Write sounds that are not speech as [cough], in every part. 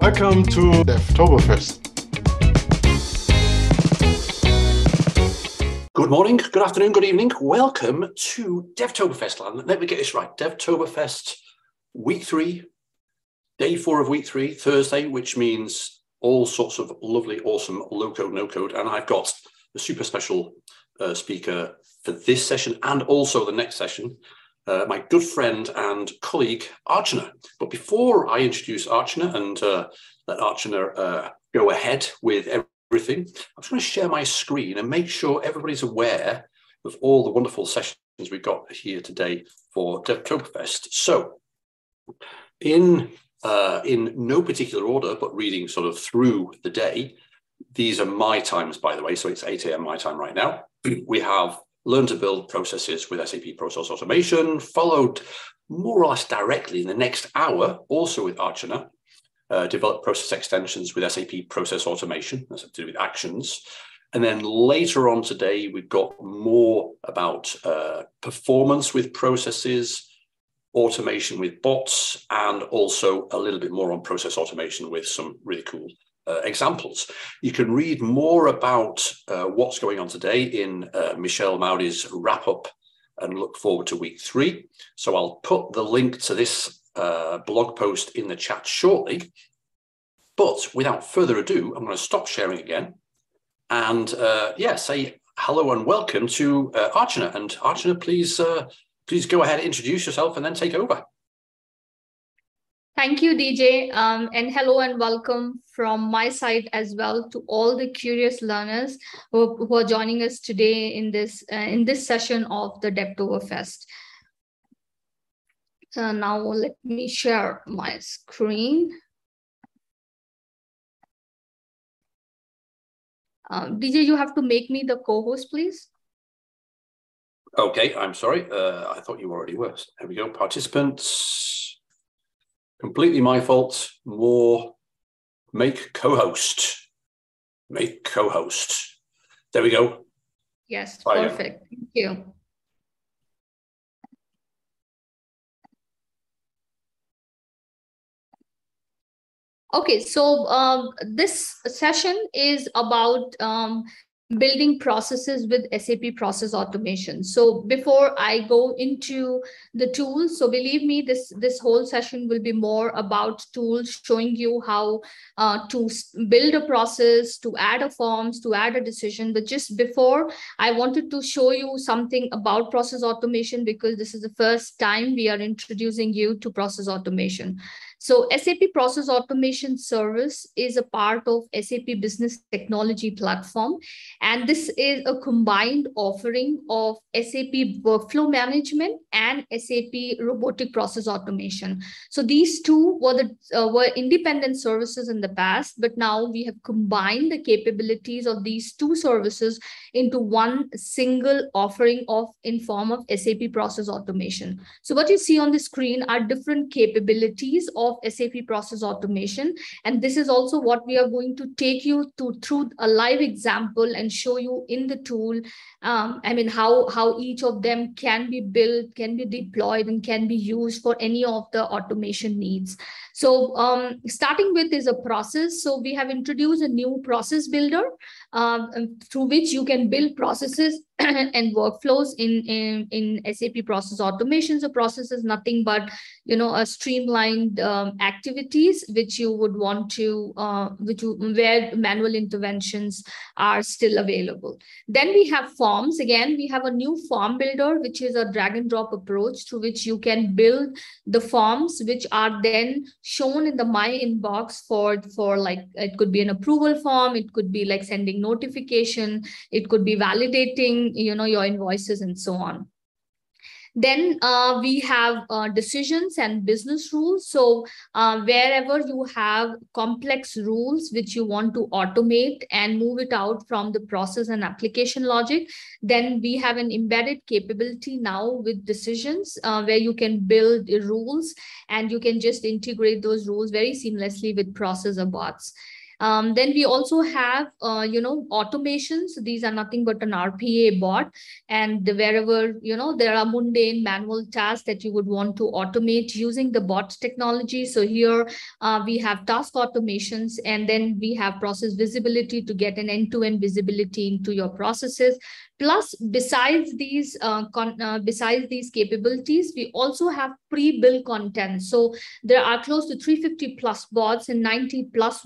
Welcome to Devtoberfest. Good morning, good afternoon, good evening. Welcome to Devtoberfest land. Let me get this right. Devtoberfest week three, day four of week three, Thursday, which means all sorts of lovely, awesome low code, no code. And I've got a super special uh, speaker for this session and also the next session, uh, my good friend and colleague, Archana. But before I introduce Archana and uh, let Archana uh, go ahead with everything, I'm just going to share my screen and make sure everybody's aware of all the wonderful sessions we've got here today for Devtoberfest. So, in uh, in no particular order, but reading sort of through the day, these are my times, by the way. So it's 8 a.m. my time right now. [clears throat] We have learn to build processes with SAP Process Automation, followed more or less directly in the next hour, also with Archana, uh, develop process extensions with SAP Process Automation, that's to do with actions. And then later on today, we've got more about uh, performance with processes, automation with bots, and also a little bit more on process automation with some really cool uh, examples. You can read more about uh, what's going on today in uh, Michelle Maury's wrap up and look forward to week three. So I'll put the link to this uh, blog post in the chat shortly. But without further ado, I'm going to stop sharing again and uh, yeah, say hello and welcome to uh, Archana. And Archana, please, please go ahead, introduce yourself, and then take over. Thank you, DJ. Um, and hello and welcome from my side as well to all the curious learners who, who are joining us today in this uh, in this session of the Devtoberfest. So now let me share my screen. Um, DJ, you have to make me the co-host, please. Okay, I'm sorry. Uh, I thought you already were. There we go. Participants completely my fault. More make co-host. Make co-host. There we go. Yes, Bye perfect. Thank you. Okay, so um, this session is about um, building processes with SAP process automation. So before I go into the tools, so believe me, this, this whole session will be more about tools showing you how uh, to build a process, to add a forms, to add a decision. But just before, I wanted to show you something about process automation because this is the first time we are introducing you to process automation. So SAP Process Automation Service is a part of SAP Business Technology Platform. And this is a combined offering of SAP Workflow Management and SAP Robotic Process Automation. So these two were, the, uh, were independent services in the past, but now we have combined the capabilities of these two services into one single offering of in form of SAP Process Automation. So what you see on the screen are different capabilities of of SAP process automation. And this is also what we are going to take you to through a live example and show you in the tool. Um, I mean, how, how each of them can be built, can be deployed, and can be used for any of the automation needs. So um, starting with is a process. So we have introduced a new process builder um, through which you can build processes [clears throat] and workflows in, in, in SAP process automation. So process is nothing but, you know, a streamlined um, activities which you would want to, uh, which you, where manual interventions are still available. Then we have forms. Again, we have a new form builder, which is a drag and drop approach through which you can build the forms, which are then shown in the my inbox for, for like, it could be an approval form. It could be like sending notification. It could be validating, you know, your invoices and so on. Then uh, we have uh, decisions and business rules. So uh, wherever you have complex rules which you want to automate and move it out from the process and application logic, then we have an embedded capability now with decisions uh, where you can build rules and you can just integrate those rules very seamlessly with process or bots. Um, then we also have, uh, you know, automations. These are nothing but an RPA bot. And wherever, you know, there are mundane manual tasks that you would want to automate using the bot technology. So here uh, we have task automations, and then we have process visibility to get an end-to-end -end visibility into your processes. Plus, besides these uh, uh, besides these capabilities, we also have pre-built content. So there are close to 350 plus bots and 90 plus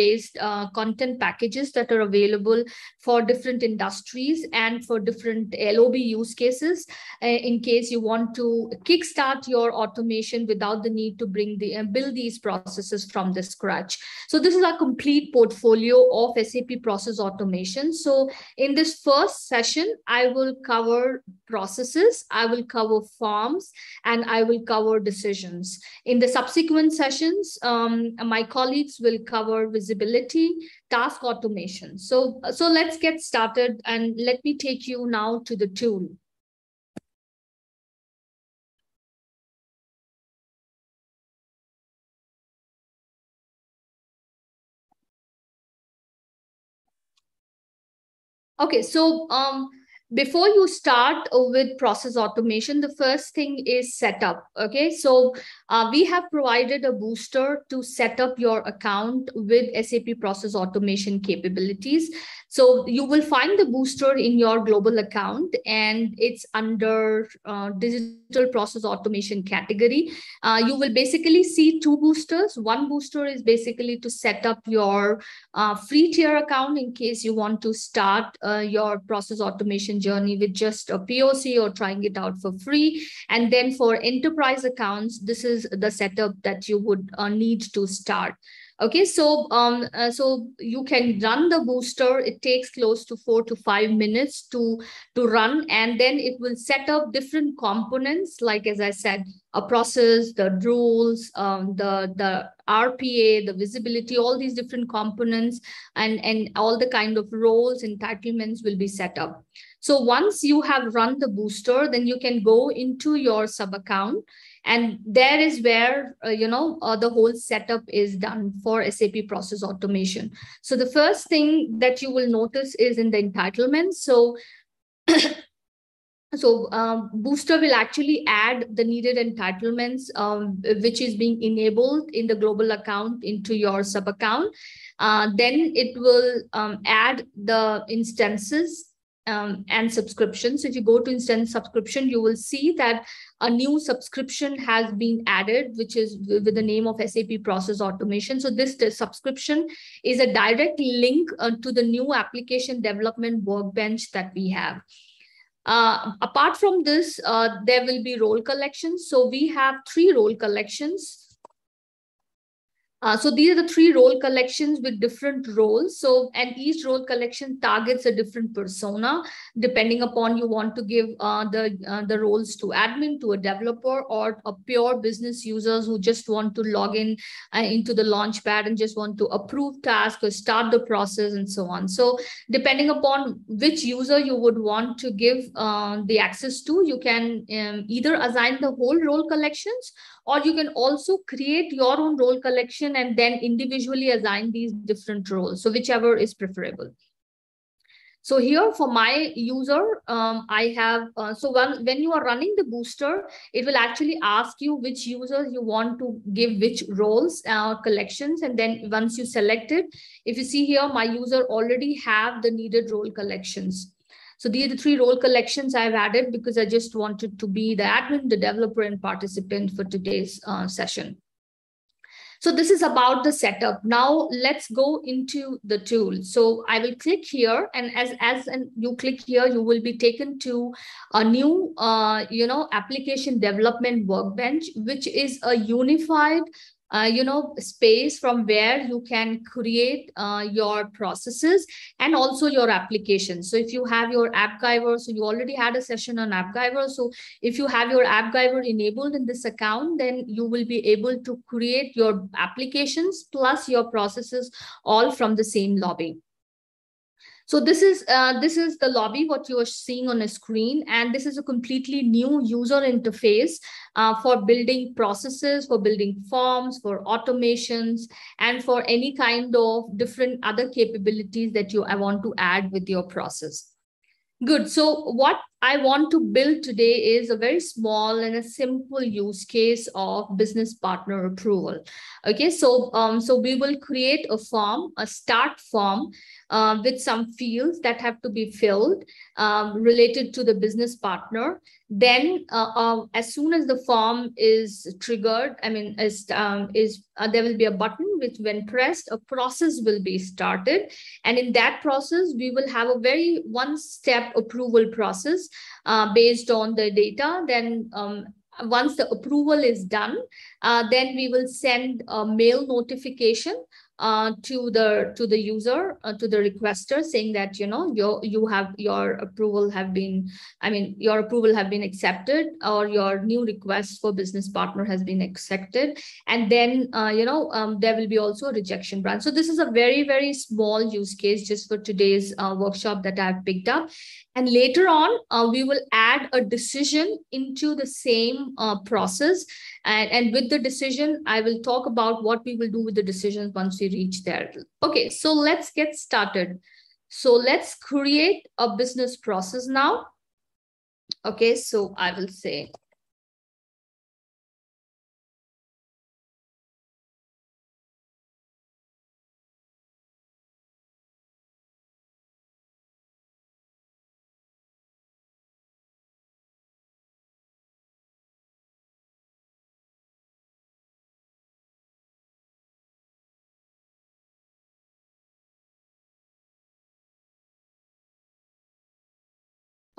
workflow-based uh, content packages that are available for different industries and for different LOB use cases. Uh, in case you want to kickstart your automation without the need to bring the uh, build these processes from the scratch. So this is our complete portfolio of SAP process automation. So in this first session, session, I will cover processes, I will cover forms, and I will cover decisions. In the subsequent sessions, um, my colleagues will cover visibility, task automation. So, so let's get started and let me take you now to the tool. Okay, so um, before you start with process automation, the first thing is setup. Okay, so uh, we have provided a booster to set up your account with SAP process automation capabilities. So you will find the booster in your global account and it's under uh, digital process automation category. Uh, you will basically see two boosters. One booster is basically to set up your uh, free tier account in case you want to start uh, your process automation journey with just a POC or trying it out for free. And then for enterprise accounts, this is the setup that you would uh, need to start. Okay, so um, uh, so you can run the booster. It takes close to four to five minutes to to run, and then it will set up different components. Like as I said, a process, the rules, um, the the RPA, the visibility, all these different components, and and all the kind of roles entitlements will be set up. So once you have run the booster, then you can go into your sub account and there is where uh, you know uh, the whole setup is done for sap process automation. So the first thing that you will notice is in the entitlements so [coughs] so um, booster will actually add the needed entitlements um, which is being enabled in the global account into your sub account uh, then it will um, add the instances um, and subscriptions. So if you go to instance subscription, you will see that a new subscription has been added, which is with the name of SAP Process Automation. So this subscription is a direct link uh, to the new application development workbench that we have. Uh, apart from this, uh, there will be role collections. So we have three role collections. Uh, so these are the three role collections with different roles. So, and each role collection targets a different persona, depending upon you want to give uh, the uh, the roles to admin, to a developer, or a pure business users who just want to log in uh, into the launchpad and just want to approve tasks or start the process and so on. So, depending upon which user you would want to give uh, the access to, you can um, either assign the whole role collections or you can also create your own role collection and then individually assign these different roles. So whichever is preferable. So here for my user, um, I have, uh, so when, when you are running the booster, it will actually ask you which users you want to give which roles, uh, collections. And then once you select it, if you see here, my user already have the needed role collections. So these are the three role collections I've added because I just wanted to be the admin, the developer, and participant for today's uh, session. So this is about the setup. Now let's go into the tool. So I will click here and as, as and you click here, you will be taken to a new, uh, you know, application development workbench, which is a unified uh, you know, space from where you can create uh, your processes and also your applications. So if you have your AppGyver, so you already had a session on AppGyver. So if you have your AppGyver enabled in this account, then you will be able to create your applications plus your processes all from the same lobby. So this is uh, this is the lobby, what you are seeing on a screen, and this is a completely new user interface uh, for building processes, for building forms, for automations, and for any kind of different other capabilities that you want to add with your process. Good. So what I want to build today is a very small and a simple use case of business partner approval. Okay, so um, so we will create a form, a start form uh, with some fields that have to be filled um, related to the business partner. Then, uh, uh, as soon as the form is triggered, I mean, is um, is uh, there will be a button which, when pressed, a process will be started, and in that process, we will have a very one-step approval process uh, based on the data. Then um, once the approval is done, uh, then we will send a mail notification uh, to the to the user uh, to the requester saying that you know your you have your approval have been i mean your approval have been accepted or your new request for business partner has been accepted and then uh, you know um, there will be also a rejection branch so this is a very very small use case just for today's uh, workshop that i've picked up and later on, uh, we will add a decision into the same uh, process. And, and with the decision, I will talk about what we will do with the decisions once we reach there. Okay, so let's get started. So let's create a business process now. Okay, so I will say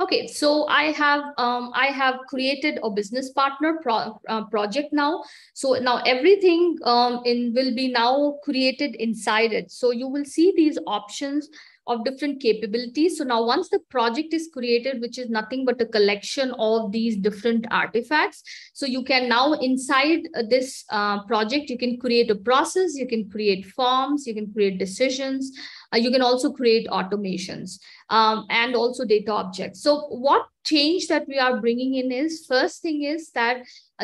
Okay, so I have um, I have created a business partner pro uh, project now. So now everything um, in will be now created inside it. So you will see these options of different capabilities. So now once the project is created, which is nothing but a collection of these different artifacts. So you can now inside this uh, project, you can create a process, you can create forms, you can create decisions, uh, you can also create automations um, and also data objects. So what change that we are bringing in is first thing is that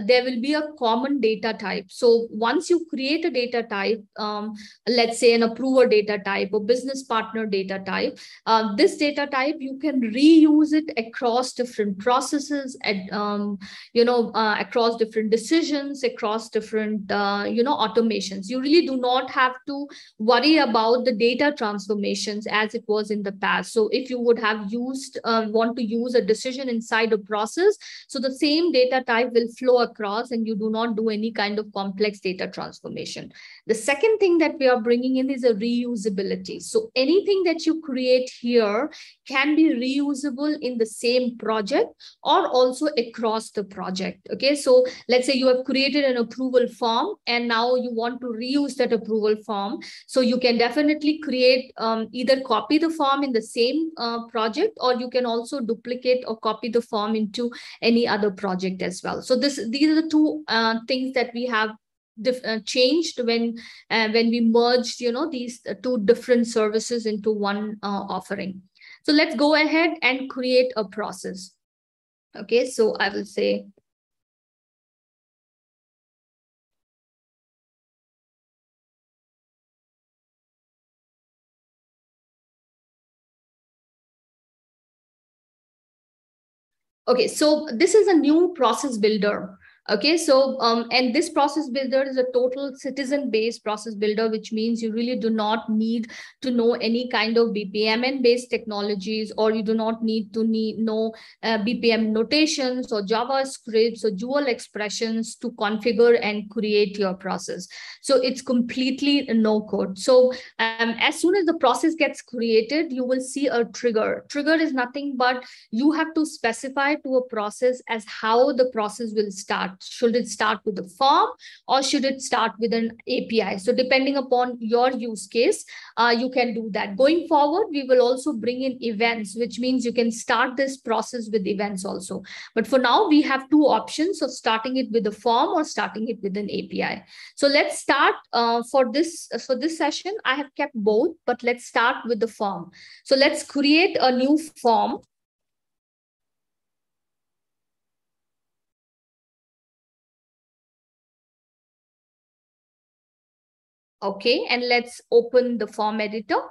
there will be a common data type. So once you create a data type, um, let's say an approver data type or business partner data type, uh, this data type, you can reuse it across different processes, at, um, you know, uh, across different decisions, across different, uh, you know, automations. You really do not have to worry about the data transformations as it was in the past. So if you would have used, uh, want to use a decision inside a process, so the same data type will flow across and you do not do any kind of complex data transformation. The second thing that we are bringing in is a reusability. So anything that you create here can be reusable in the same project or also across the project. Okay, so let's say you have created an approval form and now you want to reuse that approval form. So you can definitely create um, either copy the form in the same uh, project or you can also duplicate or copy the form into any other project as well. So this these are the two uh, things that we have uh, changed when uh, when we merged you know these two different services into one uh, offering so let's go ahead and create a process okay so i will say Okay, so this is a new process builder. Okay, so um, and this process builder is a total citizen-based process builder, which means you really do not need to know any kind of BPMN-based technologies, or you do not need to need know uh, BPM notations or JavaScripts or dual expressions to configure and create your process. So it's completely no code. So um, as soon as the process gets created, you will see a trigger. Trigger is nothing but you have to specify to a process as how the process will start Should it start with a form or should it start with an API? So depending upon your use case, uh, you can do that. Going forward, we will also bring in events, which means you can start this process with events also. But for now, we have two options of starting it with a form or starting it with an API. So let's start uh, for this for this session. I have kept both, but let's start with the form. So let's create a new form. Okay, and let's open the form editor.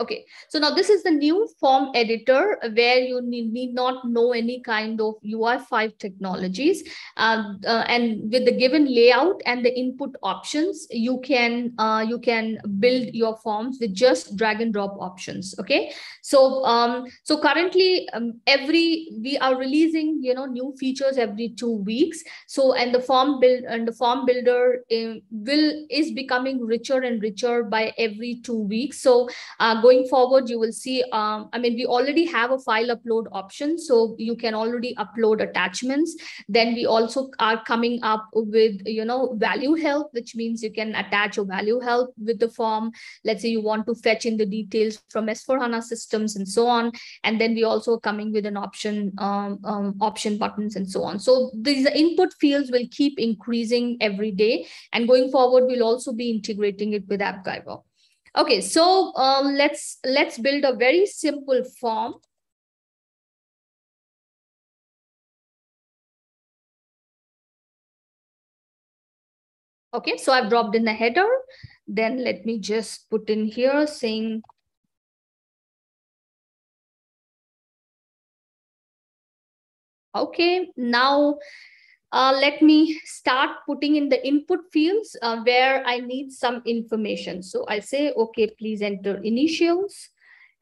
Okay, so now this is the new form editor where you need, need not know any kind of UI5 technologies. Uh, uh, and with the given layout and the input options, you can uh, you can build your forms with just drag and drop options. Okay, so um, so currently um, every we are releasing you know new features every two weeks. So and the form build and the form builder uh, will is becoming richer and richer by every two weeks. So uh, going forward, you will see, um, I mean, we already have a file upload option, so you can already upload attachments. Then we also are coming up with, you know, value help, which means you can attach a value help with the form. Let's say you want to fetch in the details from S4HANA systems and so on. And then we also coming with an option, um, um, option buttons and so on. So these input fields will keep increasing every day. And going forward, we'll also be integrating it with AppGyver. Okay, so um, let's let's build a very simple form. Okay, so I've dropped in the header. Then let me just put in here saying Okay, now uh, let me start putting in the input fields uh, where I need some information. So I say, okay, please enter initials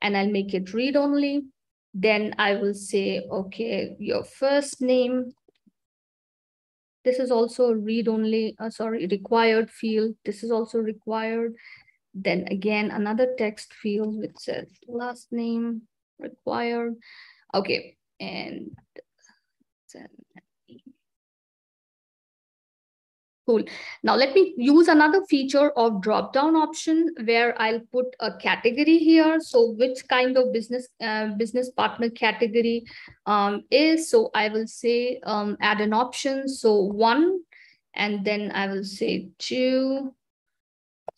and I'll make it read only. Then I will say, okay, your first name. This is also read only, uh, sorry, required field. This is also required. Then again, another text field which says last name required. Okay, and then Cool. Now let me use another feature of drop-down option where I'll put a category here. So which kind of business uh, business partner category um, is. So I will say um, add an option. So one, and then I will say two,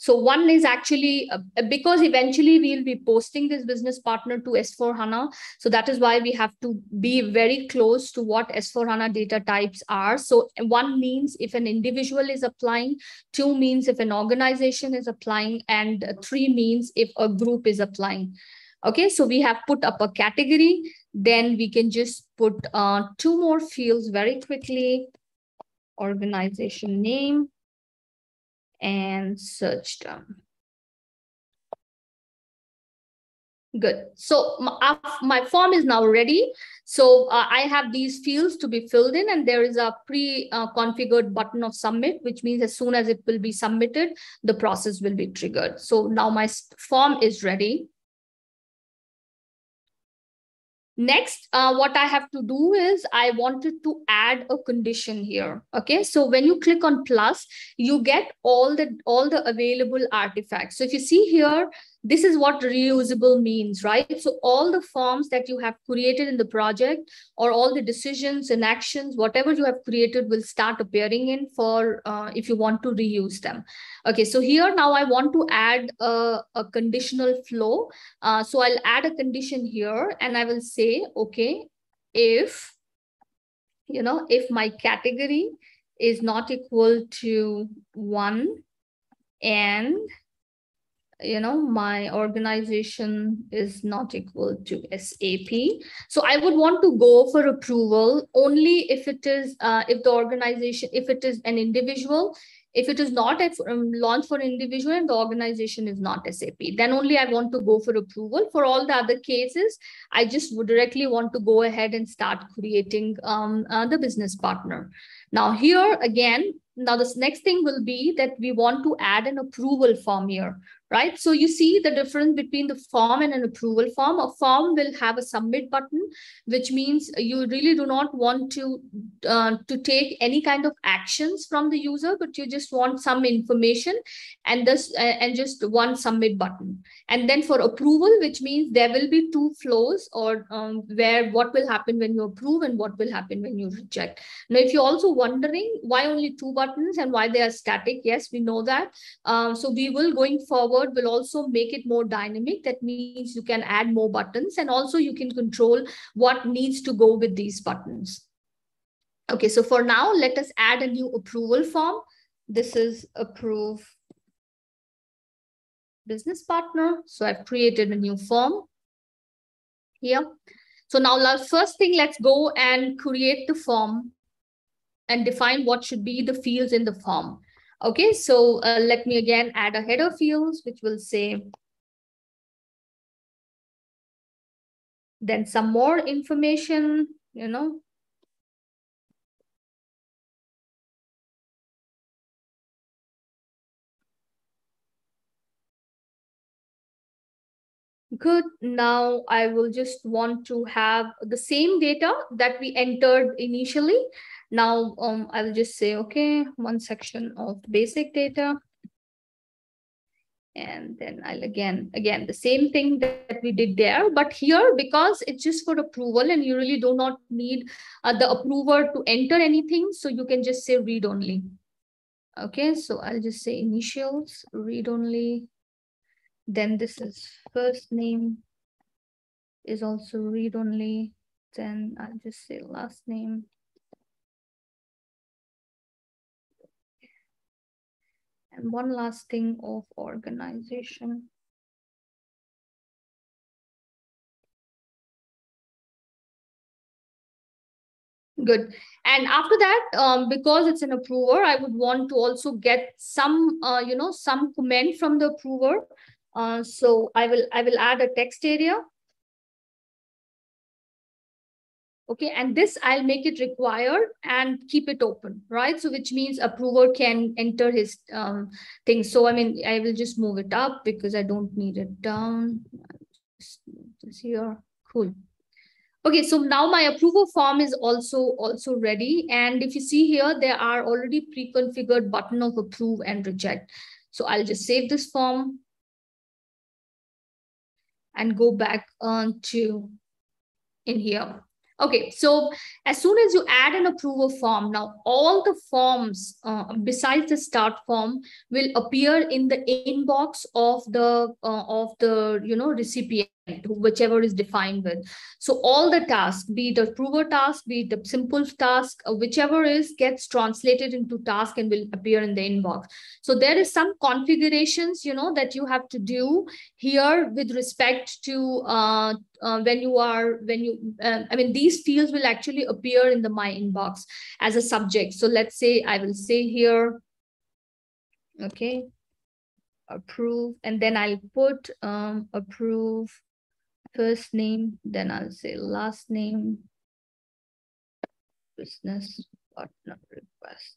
so one is actually uh, because eventually we'll be posting this business partner to S4 HANA. So that is why we have to be very close to what S4 HANA data types are. So one means if an individual is applying, two means if an organization is applying, and three means if a group is applying. Okay, so we have put up a category. Then we can just put uh, two more fields very quickly. Organization name and search term. Good. So my, form is now ready. So uh, I have these fields to be filled in and there is a pre-configured uh, button of submit, which means as soon as it will be submitted, the process will be triggered. So now my form is ready. Next, uh, what I have to do is I wanted to add a condition here. Okay, so when you click on plus, you get all the all the available artifacts. So if you see here, this is what reusable means, right? So all the forms that you have created in the project or all the decisions and actions, whatever you have created will start appearing in for uh, if you want to reuse them. Okay, so here now I want to add a, a conditional flow. Uh, so I'll add a condition here and I will say, okay, if, you know, if my category is not equal to one and you know my organization is not equal to sap so i would want to go for approval only if it is uh, if the organization if it is an individual if it is not a um, launch for individual and the organization is not SAP, then only I want to go for approval. For all the other cases, I just would directly want to go ahead and start creating um, uh, the business partner. Now here again, now this next thing will be that we want to add an approval form here right? So you see the difference between the form and an approval form. A form will have a submit button, which means you really do not want to, uh, to take any kind of actions from the user, but you just want some information and this uh, and just one submit button. And then for approval, which means there will be two flows or um, where what will happen when you approve and what will happen when you reject. Now, if you're also wondering why only two buttons and why they are static, yes, we know that. Um, so we will going forward forward will also make it more dynamic. That means you can add more buttons and also you can control what needs to go with these buttons. Okay, so for now, let us add a new approval form. This is approve business partner. So I've created a new form here. So now first thing, let's go and create the form and define what should be the fields in the form. Okay, so uh, let me again add a header fields, which will say, then some more information, you know, Good. Now I will just want to have the same data that we entered initially. Now um, I will just say, okay, one section of basic data. And then I'll again, again, the same thing that we did there, but here, because it's just for approval and you really do not need uh, the approver to enter anything. So you can just say read only. Okay, so I'll just say initials, read only. Then this is first name is also read only. Then I'll just say last name. And one last thing of organization. Good. And after that, um, because it's an approver, I would want to also get some, uh, you know, some comment from the approver. Uh, so I will I will add a text area. Okay, and this I'll make it required and keep it open, right? So which means approver can enter his um, thing. So I mean, I will just move it up because I don't need it down. This here, cool. Okay, so now my approval form is also also ready. And if you see here, there are already pre-configured button of approve and reject. So I'll just save this form and go back on to in here. Okay, so as soon as you add an approval form, now all the forms uh, besides the start form will appear in the inbox of the uh, of the you know recipient whichever is defined with. So all the tasks, be it approver task, be it a simple task, uh, whichever is gets translated into task and will appear in the inbox. So there is some configurations, you know, that you have to do here with respect to uh, uh, when you are, when you, uh, I mean, these fields will actually appear in the my inbox as a subject. So let's say I will say here, okay, approve, and then I'll put um, approve first name, then I'll say last name, business partner request.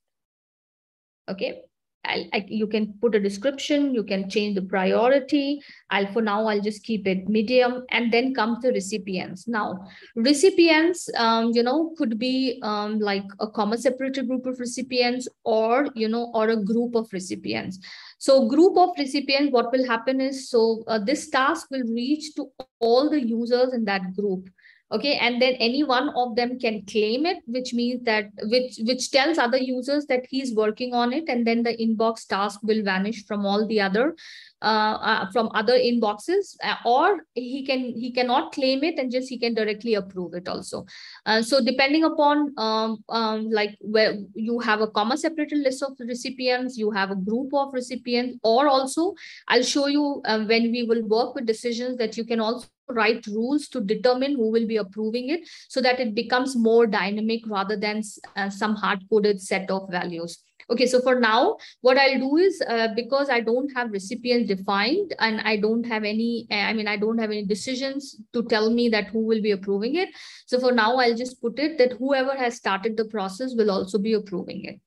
Okay, I'll, I, you can put a description, you can change the priority. I'll for now, I'll just keep it medium and then come to recipients. Now, recipients, um, you know, could be um, like a comma separated group of recipients or, you know, or a group of recipients. So group of recipients, what will happen is, so uh, this task will reach to all the users in that group okay and then any one of them can claim it which means that which which tells other users that he's working on it and then the inbox task will vanish from all the other uh, uh, from other inboxes uh, or he can he cannot claim it and just he can directly approve it also. Uh, so depending upon um, um, like where you have a comma separated list of recipients you have a group of recipients or also i'll show you when we will work with decisions that you can also write rules to determine who will be approving it so that it becomes more dynamic rather than uh, some hard coded set of values Okay, so for now, what I'll do is uh, because I don't have recipients defined and I don't have any, I mean, I don't have any decisions to tell me that who will be approving it. So for now, I'll just put it that whoever has started the process will also be approving it.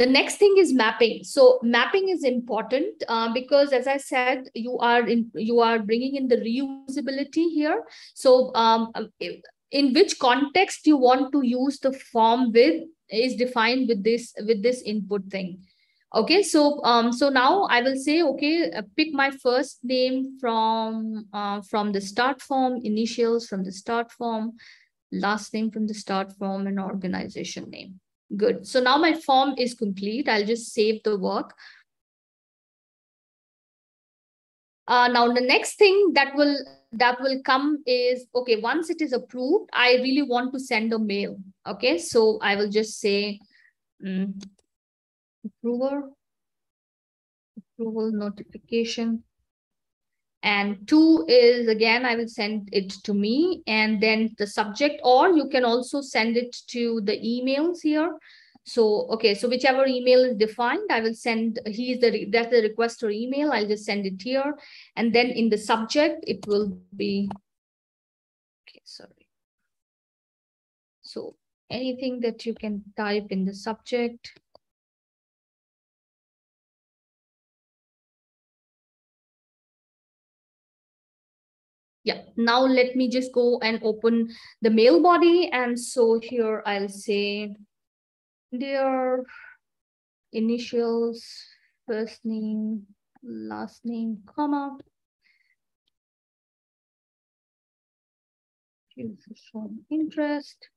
the next thing is mapping. So mapping is important uh, because, as I said, you are in you are bringing in the reusability here. So um, in which context you want to use the form with is defined with this with this input thing. Okay, so um, so now I will say, okay, uh, pick my first name from uh, from the start form, initials from the start form, last name from the start form, and organization name. Good. So now my form is complete. I'll just save the work. Uh, now the next thing that will that will come is okay once it is approved i really want to send a mail. Okay so i will just say um, approval approval notification. And two is again i will send it to me. And then the subject or you can also send it to the emails here so okay so whichever email is defined i will send he is the that's the requester email i'll just send it here. And then in the subject it will be okay sorry. So anything that you can type in the subject. Yeah now let me just go and open the mail body. And so here i'll say dear initials first name last name comma Choose shown interest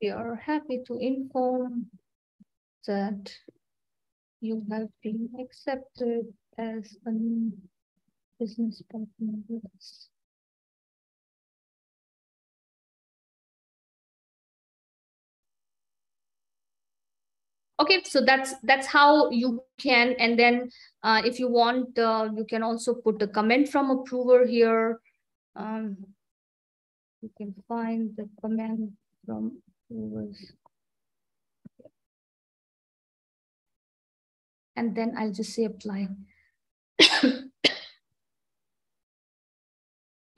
we are happy to inform that you have been accepted as a new business partner with us. Okay, so that's that's how you can, and then uh, if you want, uh, you can also put the comment from approver here. Um, you can find the comment from approvers and then I'll just say apply. [coughs]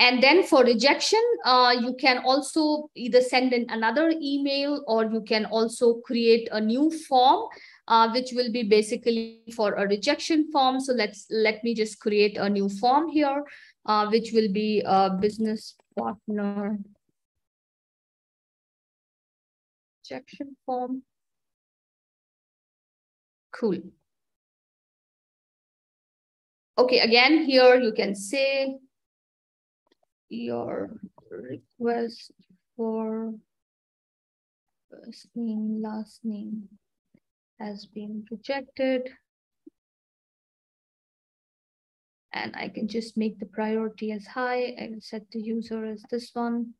and then for rejection, uh, you can also either send in another email or you can also create a new form, uh, which will be basically for a rejection form. So let's let me just create a new form here, uh, which will be a business partner rejection form. Cool. Okay, again, here you can say your request for first name, last name has been rejected. And I can just make the priority as high. Will set the user as this one.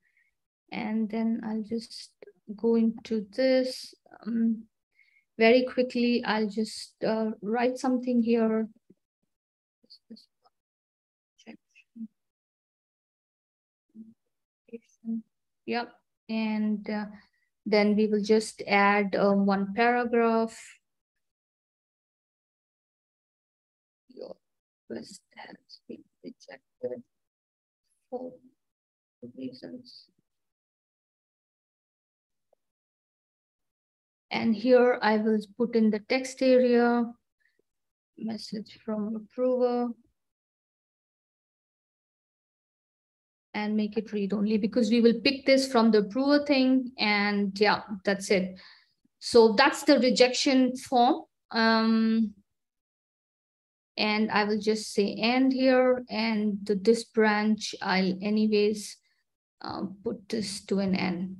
And then I'll just go into this. Um, very quickly, I'll just uh, write something here Yep. And uh, then we will just add um, one paragraph. Your request has been rejected for reasons. And here I will put in the text area, message from approver. And make it read only because we will pick this from the brewer thing and yeah, that's it. So that's the rejection form. Um, and I will just say end here and this branch, I'll anyways um, put this to an end.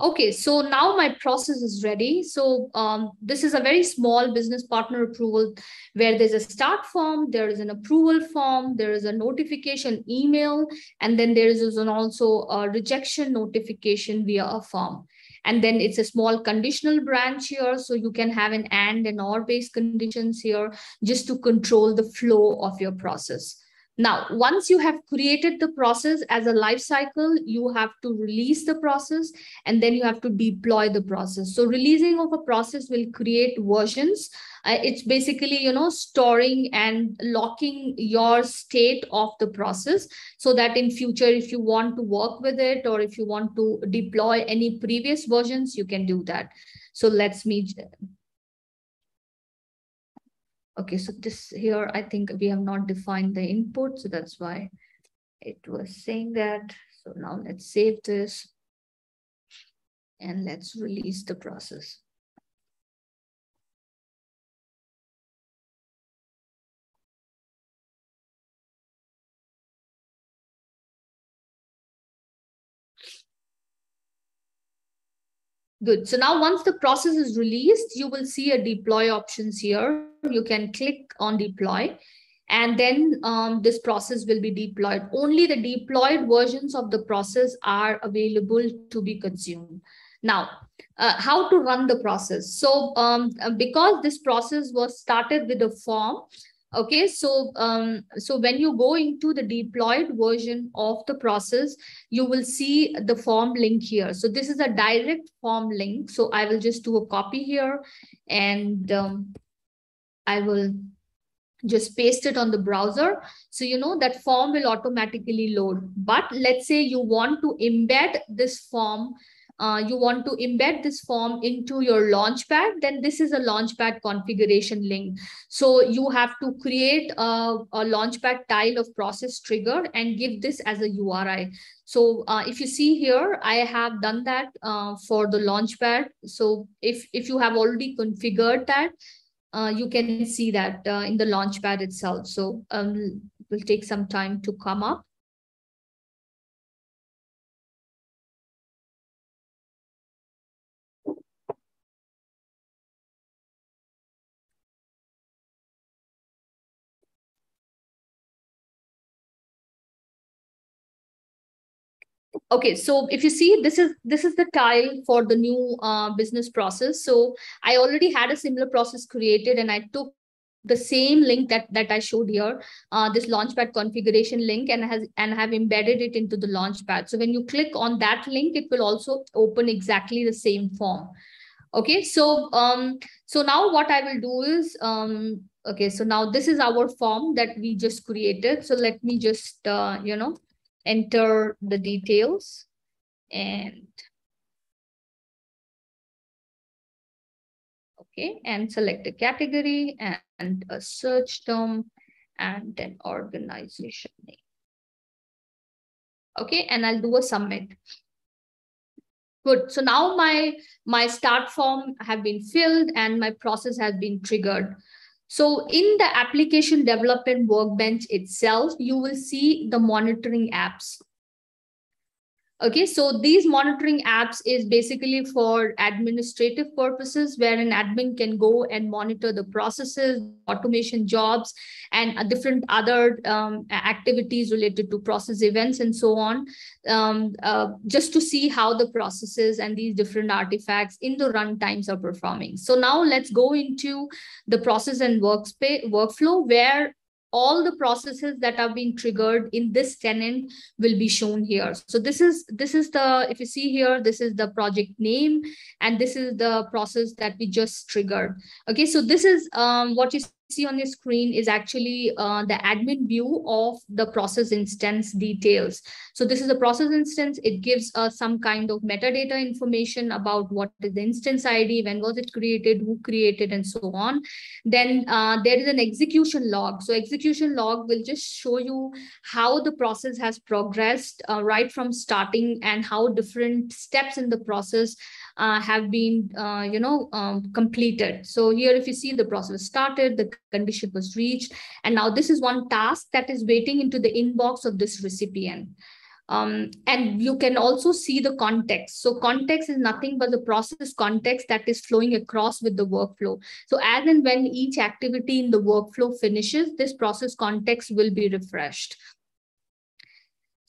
Okay, so now my process is ready. So um, this is a very small business partner approval where there's a start form, there is an approval form, there is a notification email, and then there is an also a rejection notification via a form. And then it's a small conditional branch here. So you can have an and and or based conditions here just to control the flow of your process. Now, once you have created the process as a life cycle, you have to release the process and then you have to deploy the process. So releasing of a process will create versions. Uh, it's basically, you know, storing and locking your state of the process so that in future, if you want to work with it or if you want to deploy any previous versions, you can do that. So let's me Okay, so this here, I think we have not defined the input, so that's why it was saying that. So now let's save this and let's release the process. Good. So now once the process is released, you will see a deploy options here. You can click on deploy and then um, this process will be deployed. Only the deployed versions of the process are available to be consumed. Now, uh, how to run the process. So um, because this process was started with a form, Okay, so um, so when you go into the deployed version of the process, you will see the form link here. So this is a direct form link. So I will just do a copy here and um, I will just paste it on the browser. So you know that form will automatically load. But let's say you want to embed this form uh, you want to embed this form into your launchpad, then this is a launchpad configuration link. So you have to create a, a launchpad tile of process trigger and give this as a URI. So uh, if you see here, I have done that uh, for the launchpad. So if, if you have already configured that, uh, you can see that uh, in the launchpad itself. So um, it will take some time to come up. Okay, so if you see, this is this is the tile for the new uh, business process. So I already had a similar process created and I took the same link that, that I showed here, uh, this Launchpad configuration link and has and have embedded it into the Launchpad. So when you click on that link, it will also open exactly the same form. Okay, so um, so now what I will do is um, okay, so now this is our form that we just created. So let me just uh, you know enter the details and okay and select a category and a search term and an organization name. Okay and i'll do a submit good. So now my my start form have been filled and my process has been triggered so in the application development workbench itself, you will see the monitoring apps. Okay, so these monitoring apps is basically for administrative purposes where an admin can go and monitor the processes, automation jobs, and different other um, activities related to process events and so on, um, uh, just to see how the processes and these different artifacts in the runtimes are performing. So now let's go into the process and workspace workflow where all the processes that are being triggered in this tenant will be shown here. So this is this is the if you see here, this is the project name, and this is the process that we just triggered. Okay, so this is um, what you see on the screen is actually uh, the admin view of the process instance details. So this is a process instance. It gives us some kind of metadata information about what is the instance ID, when was it created, who created, and so on. Then uh, there is an execution log. So execution log will just show you how the process has progressed uh, right from starting and how different steps in the process uh, have been, uh, you know, um, completed. So here, if you see the process started, the condition was reached, and now this is one task that is waiting into the inbox of this recipient. Um, and you can also see the context. So context is nothing but the process context that is flowing across with the workflow. So as and when each activity in the workflow finishes, this process context will be refreshed.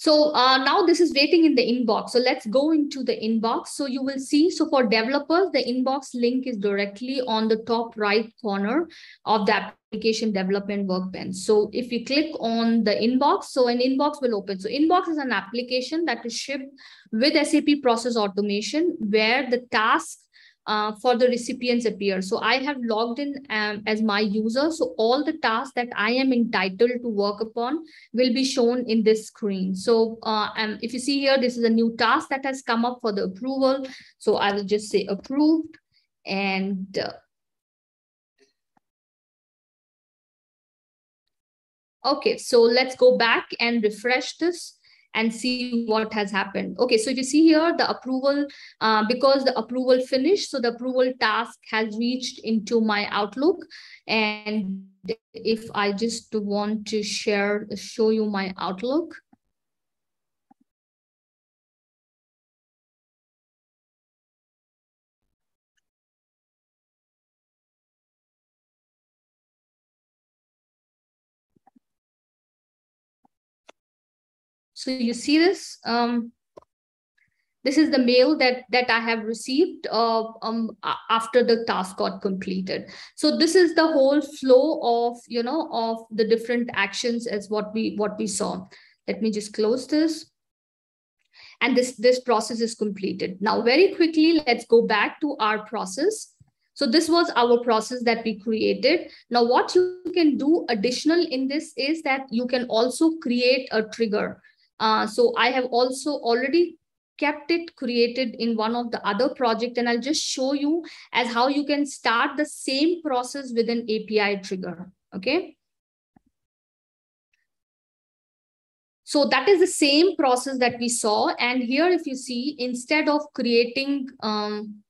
So uh, now this is waiting in the inbox. So let's go into the inbox. So you will see, so for developers, the inbox link is directly on the top right corner of the application development workbench. So if you click on the inbox, so an inbox will open. So inbox is an application that is shipped with SAP process automation where the task uh, for the recipients appear. So I have logged in um, as my user. So all the tasks that I am entitled to work upon will be shown in this screen. So uh, um, if you see here, this is a new task that has come up for the approval. So I will just say approved and uh, Okay, so let's go back and refresh this and see what has happened. Okay, so if you see here, the approval, uh, because the approval finished, so the approval task has reached into my Outlook. And if I just want to share, show you my Outlook, So you see this? Um, this is the mail that that I have received uh, um, after the task got completed. So this is the whole flow of you know of the different actions as what we what we saw. Let me just close this. And this this process is completed. Now very quickly, let's go back to our process. So this was our process that we created. Now what you can do additional in this is that you can also create a trigger. Uh, so I have also already kept it created in one of the other project and I'll just show you as how you can start the same process with an API trigger, okay? So that is the same process that we saw. And here, if you see, instead of creating um,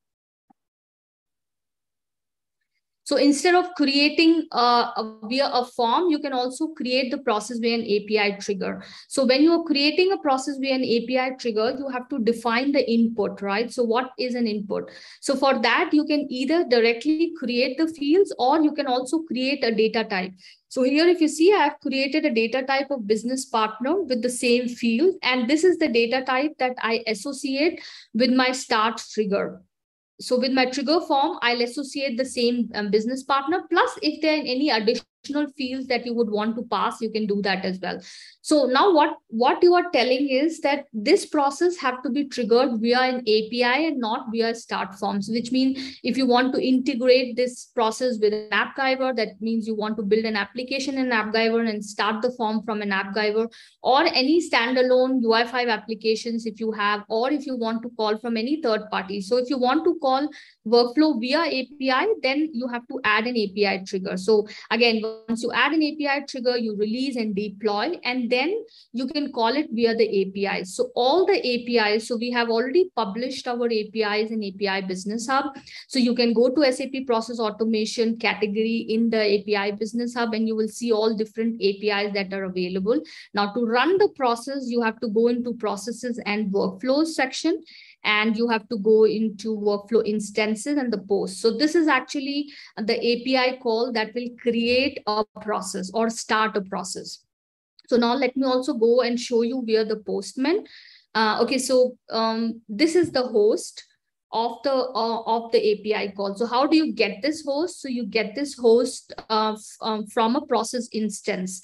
So instead of creating uh, via a form, you can also create the process via an API trigger. So when you are creating a process via an API trigger, you have to define the input, right? So what is an input? So for that, you can either directly create the fields or you can also create a data type. So here, if you see, I have created a data type of business partner with the same field. And this is the data type that I associate with my start trigger so with my trigger form, I'll associate the same um, business partner. Plus, if there are any additional additional fields that you would want to pass, you can do that as well. So now what, what you are telling is that this process have to be triggered via an API and not via start forms, which means if you want to integrate this process with an AppGyver, that means you want to build an application in AppGyver and start the form from an AppGyver or any standalone UI5 applications if you have, or if you want to call from any third party. So if you want to call workflow via API, then you have to add an API trigger. So again, once you add an API trigger, you release and deploy, and then you can call it via the API. So all the APIs, so we have already published our APIs in API Business Hub. So you can go to SAP Process Automation category in the API Business Hub, and you will see all different APIs that are available. Now to run the process, you have to go into processes and workflows section and you have to go into workflow instances and the post. So this is actually the API call that will create a process or start a process. So now let me also go and show you where the postman. Uh, okay, so um, this is the host of the uh, of the API call. So how do you get this host? So you get this host uh, um, from a process instance.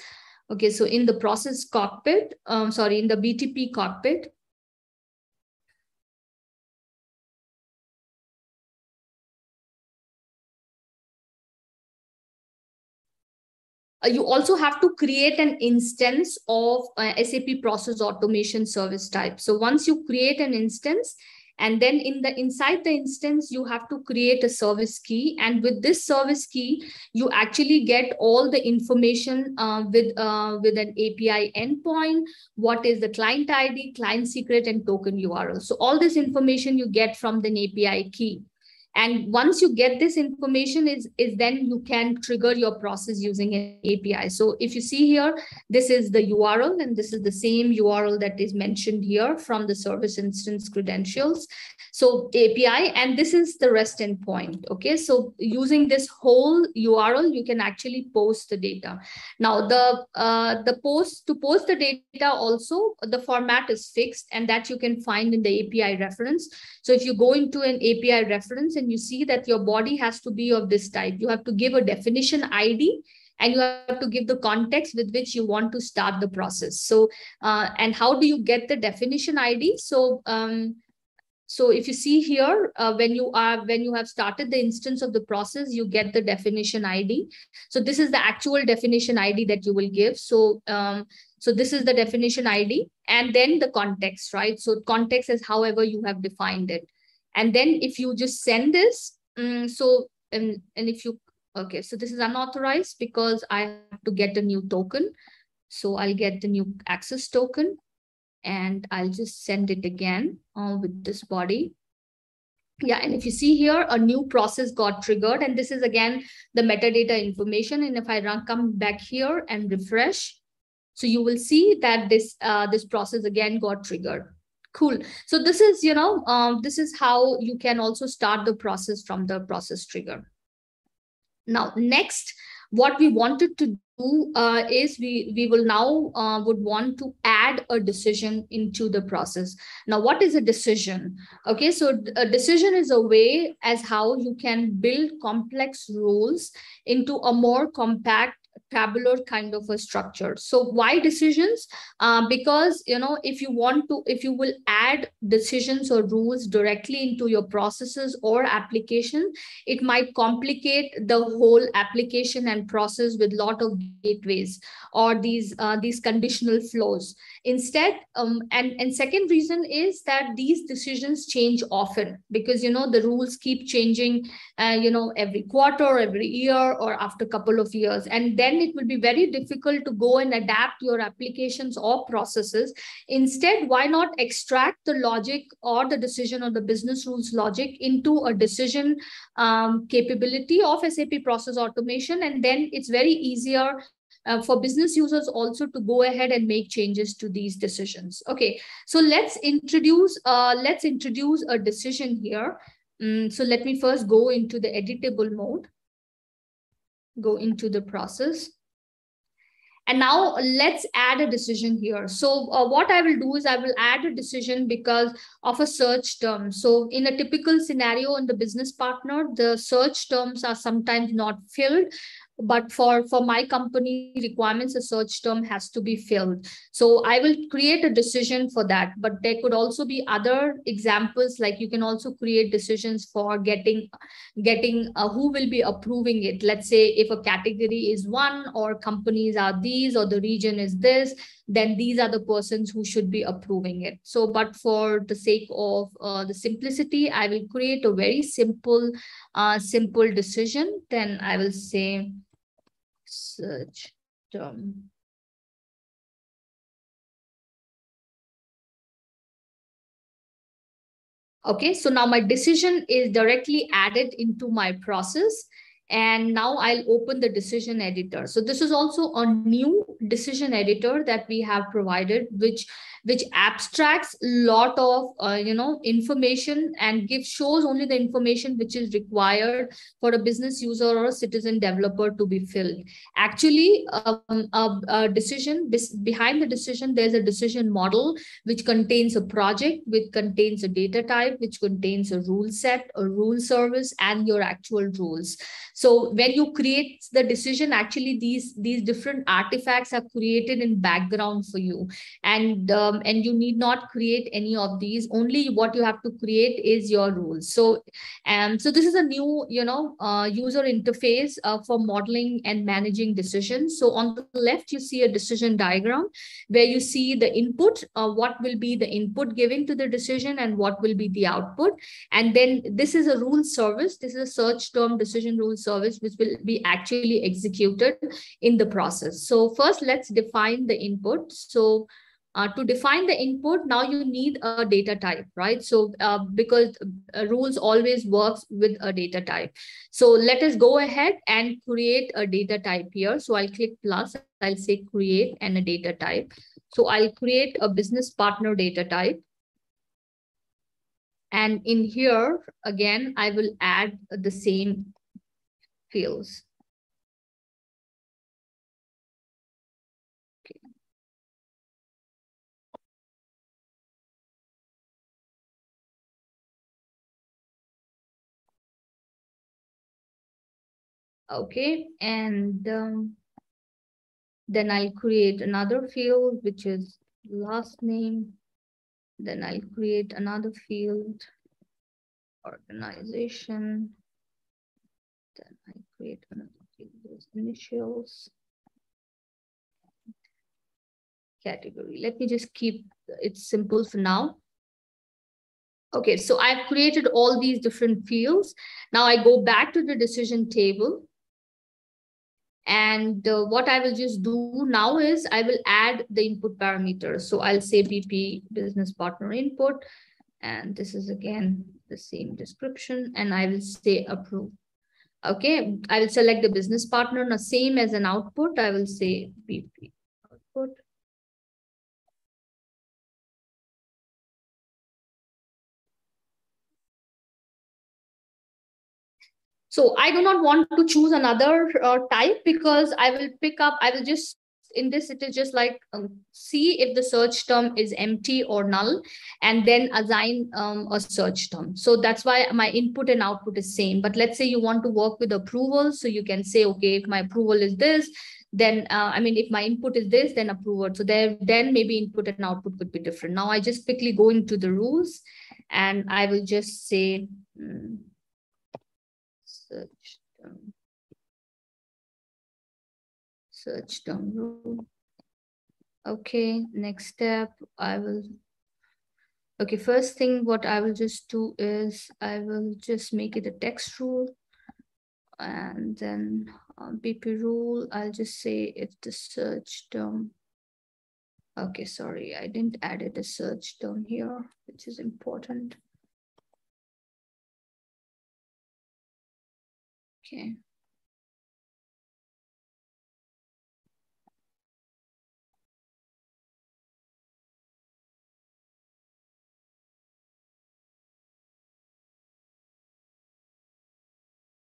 Okay, so in the process cockpit, um, sorry, in the BTP cockpit, you also have to create an instance of uh, SAP process automation service type. So once you create an instance, and then in the inside the instance, you have to create a service key. And with this service key, you actually get all the information uh, with, uh, with an API endpoint, what is the client ID, client secret, and token URL. So all this information you get from the API key. And once you get this information is, is then you can trigger your process using an API. So if you see here, this is the URL and this is the same URL that is mentioned here from the service instance credentials. So API, and this is the REST endpoint. Okay, so using this whole URL, you can actually post the data. Now the uh, the post to post the data also the format is fixed, and that you can find in the API reference. So if you go into an API reference and you see that your body has to be of this type, you have to give a definition ID and you have to give the context with which you want to start the process. So, uh, and how do you get the definition ID? So, um, so if you see here, uh, when you are when you have started the instance of the process, you get the definition ID. So this is the actual definition ID that you will give. So um, so this is the definition ID and then the context, right? So context is however you have defined it. And then if you just send this, um, so and and if you okay, so this is unauthorized because I have to get a new token. So I'll get the new access token and I'll just send it again uh, with this body. Yeah, and if you see here, a new process got triggered, and this is again the metadata information. And if I run, come back here and refresh, so you will see that this uh, this process again got triggered. Cool. So this is, you know, um, this is how you can also start the process from the process trigger. Now, next, what we wanted to do uh, is we, we will now uh, would want to add a decision into the process. Now, what is a decision? Okay, so a decision is a way as how you can build complex rules into a more compact tabular kind of a structure. So why decisions? Uh, because you know if you want to if you will add decisions or rules directly into your processes or application it might complicate the whole application and process with lot of gateways or these uh, these conditional flows instead um, and and second reason is that these decisions change often because you know the rules keep changing uh, you know every quarter every year or after a couple of years and then it will be very difficult to go and adapt your applications or processes. Instead, why not extract the logic or the decision or the business rules logic into a decision um, capability of SAP process automation? And then it's very easier uh, for business users also to go ahead and make changes to these decisions. Okay, so let's introduce uh, let's introduce a decision here. Um, so let me first go into the editable mode, go into the process. And now let's add a decision here. So uh, what I will do is I will add a decision because of a search term. So in a typical scenario in the business partner, the search terms are sometimes not filled but for for my company requirements a search term has to be filled. So i will create a decision for that but there could also be other examples like you can also create decisions for getting getting uh, who will be approving it. Let's say if a category is one or companies are these or the region is this then these are the persons who should be approving it. So but for the sake of uh, the simplicity i will create a very simple uh, simple decision. Then i will say search term. Okay, so now my decision is directly added into my process. And now I'll open the decision editor. So this is also a new decision editor that we have provided, which which abstracts a lot of uh, you know information and gives shows only the information which is required for a business user or a citizen developer to be filled. Actually um, a, a, decision behind the decision there's a decision model which contains a project which contains a data type which contains a rule set a rule service and your actual rules. So when you create the decision actually these these different artifacts are created in background for you. And um, and you need not create any of these. Only what you have to create is your rules. So um so this is a new you know uh, user interface uh, for modeling and managing decisions. So on the left you see a decision diagram where you see the input uh, what will be the input given to the decision and what will be the output. And then this is a rule service. This is a search term decision rule service which will be actually executed in the process. So first let's define the input. So uh, to define the input, now you need a data type, right? So uh, because uh, rules always works with a data type. So let us go ahead and create a data type here. So I'll click plus, I'll say create and a data type. So I'll create a business partner data type. And in here, again, I will add the same fields. Okay, and um, then I'll create another field, which is last name. Then I'll create another field, organization. Then I create another field, those initials. Category. Let me just keep it simple for now. Okay, so I've created all these different fields. Now I go back to the decision table and uh, what I will just do now is I will add the input parameters. So I'll say BP business partner input. And this is again the same description. And I will say approve. Okay, I will select the business partner. Now, same as an output, I will say BP So I do not want to choose another uh, type because I will pick up, I will just, in this, it is just like um, see if the search term is empty or null, and then assign um, a search term. So that's why my input and output is same. But let's say you want to work with approval. So you can say, okay, if my approval is this, then uh, I mean, if my input is this, then approval. So there, then maybe input and output could be different. Now I just quickly go into the rules and I will just say, hmm, search term. Search term rule. Okay, next step, I will, okay, first thing what I will just do is I will just make it a text rule and then BP rule, I'll just say if the search term, okay, sorry, I didn't add it a search term here, which is important. Okay.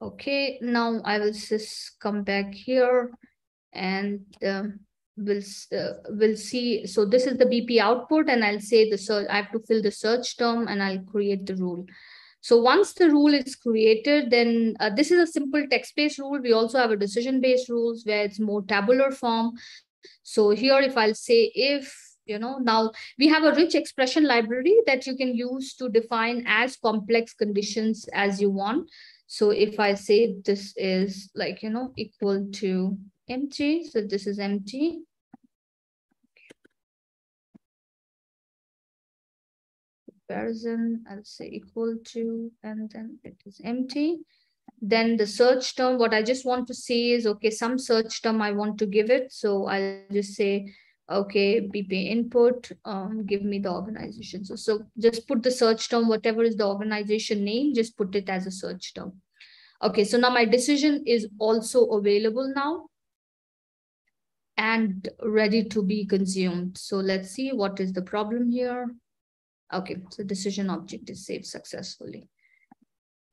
Okay, now I will just come back here and uh, we'll, uh, we'll see. So this is the BP output and I'll say the search, I have to fill the search term and I'll create the rule. So once the rule is created, then uh, this is a simple text-based rule. We also have a decision-based rules where it's more tabular form. So here, if I'll say if, you know, now we have a rich expression library that you can use to define as complex conditions as you want. So if I say this is like, you know, equal to empty, so this is empty, comparison, I'll say equal to, and then it is empty. Then the search term, what I just want to see is, okay, some search term I want to give it. So I'll just say, okay, BP input, um, give me the organization. So, so just put the search term, whatever is the organization name, just put it as a search term. Okay, so now my decision is also available now and ready to be consumed. So let's see what is the problem here. Okay, so decision object is saved successfully.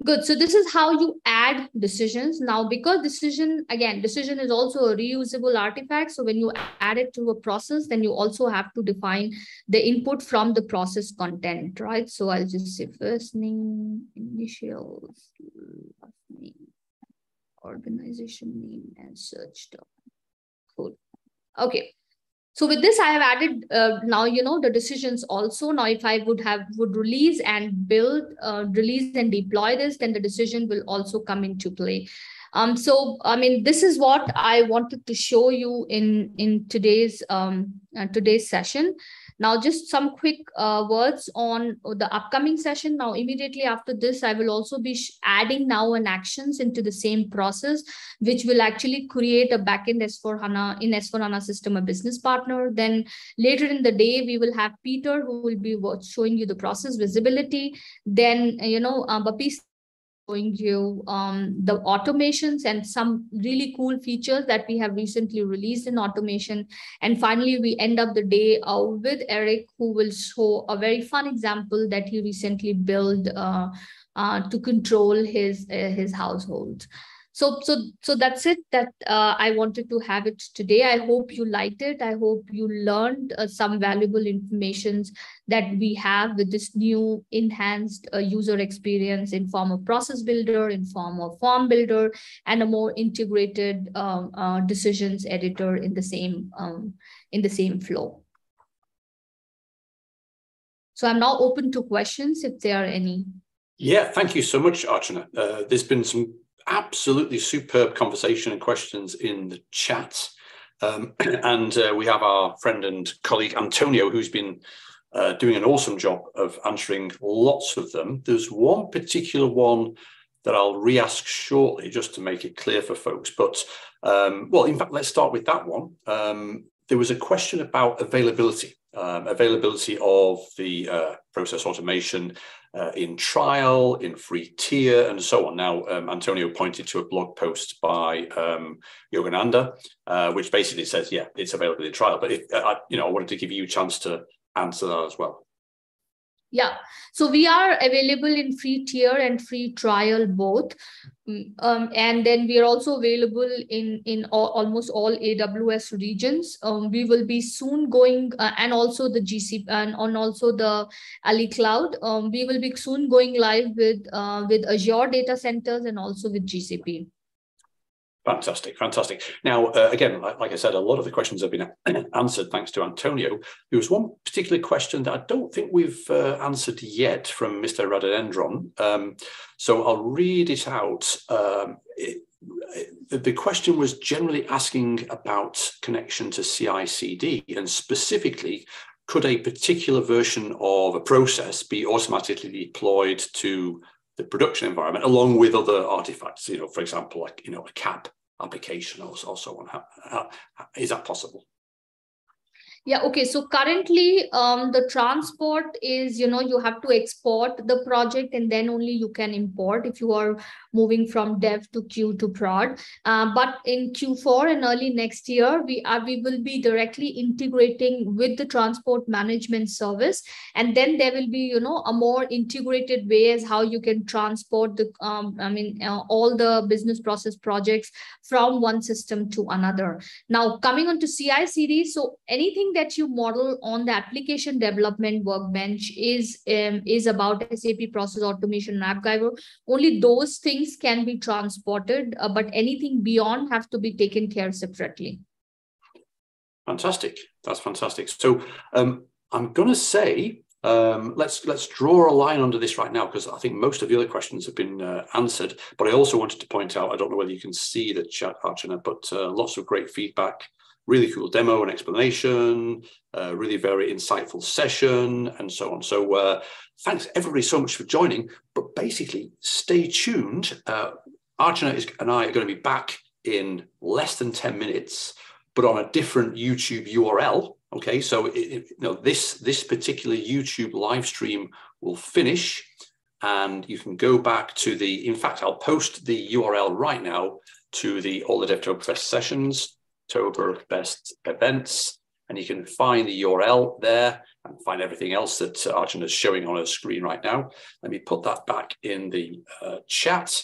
Good. So this is how you add decisions. Now, because decision, again, decision is also a reusable artifact. So when you add it to a process, then you also have to define the input from the process content, right? So I'll just say first name, initials, last name, organization name, and search term. Cool. Okay. So with this, I have added uh, now, you know, the decisions also. Now, if I would have would release and build, uh, release and deploy this, then the decision will also come into play. Um, so, I mean, this is what I wanted to show you in in today's um, uh, today's session Now, just some quick uh, words on the upcoming session. Now, immediately after this, I will also be adding now an actions into the same process, which will actually create a backend S4 HANA in S4 HANA system, a business partner. Then later in the day, we will have Peter who will be showing you the process visibility. Then, you know, uh, Baptiste showing you um, the automations and some really cool features that we have recently released in automation. And finally, we end up the day uh, with Eric, who will show a very fun example that he recently built uh, uh, to control his, uh, his household so so so that's it that uh, i wanted to have it today. I hope you liked it. I hope you learned uh, some valuable informations that we have with this new enhanced uh, user experience in form of process builder in form of form builder and a more integrated um, uh, decisions editor in the same um, in the same flow. So i'm now open to questions if there are any. Yeah, thank you so much, Archana. Uh, there's been some absolutely superb conversation and questions in the chat. Um, [clears throat] and uh, we have our friend and colleague Antonio, who's been uh, doing an awesome job of answering lots of them. There's one particular one that I'll re-ask shortly, just to make it clear for folks. But um, well, in fact, let's start with that one. Um, there was a question about availability, um, availability of the uh, process automation uh, in trial, in free tier, and so on. Now, um, Antonio pointed to a blog post by um, Yogananda, uh, which basically says, yeah, it's available in trial. But if, uh, I, you know, I wanted to give you a chance to answer that as well. Yeah, so we are available in free tier and free trial both. Mm, um, and then we are also available in, in all, almost all AWS regions. Um, we will be soon going, uh, and also the GCP and on also the Ali Cloud. Um, we will be soon going live with, uh, with Azure data centers and also with GCP. Fantastic, fantastic. Now, uh, again, like, like, I said, a lot of the questions have been [clears throat] answered thanks to Antonio. There was one particular question that I don't think we've uh, answered yet from Mr. Radhanendran. Um, so I'll read it out. Um, it, the question was generally asking about connection to CI/CD, and specifically, could a particular version of a process be automatically deployed to the production environment along with other artifacts, you know, for example, like, you know, a CAP application or, so on. How, how, is that possible? Yeah, okay. So currently um, the transport is, you know, you have to export the project and then only you can import if you are moving from dev to Q to prod. Uh, but in Q4 and early next year, we are we will be directly integrating with the transport management service. And then there will be, you know, a more integrated way as how you can transport the, um, I mean, uh, all the business process projects from one system to another. Now coming on to CI CD, so anything that you model on the application development workbench is um, is about SAP process automation and AppGyver. Only those things can be transported, uh, but anything beyond have to be taken care separately. Fantastic. That's fantastic. So um, I'm going to say um, let's let's draw a line under this right now because I think most of the other questions have been uh, answered. But I also wanted to point out I don't know whether you can see the chat, Archana, but uh, lots of great feedback really cool demo and explanation, really very insightful session, and so on. So uh, thanks everybody so much for joining. But basically, stay tuned. Uh, is, and I are going to be back in less than 10 minutes, but on a different YouTube URL. Okay, so it, it, you know, this, this particular YouTube live stream will finish and you can go back to the, in fact, I'll post the URL right now to the all the DevToberfest sessions October best events. And you can find the URL there and find everything else that Archana is showing on her screen right now. Let me put that back in the uh, chat.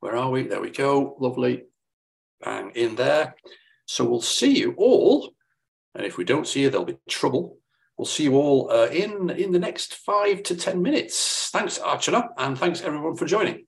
Where are we? There we go. Lovely. Bang in there. So we'll see you all. And if we don't see you, there'll be trouble. We'll see you all uh, in, in the next five to 10 minutes. Thanks, Archana, and thanks everyone for joining.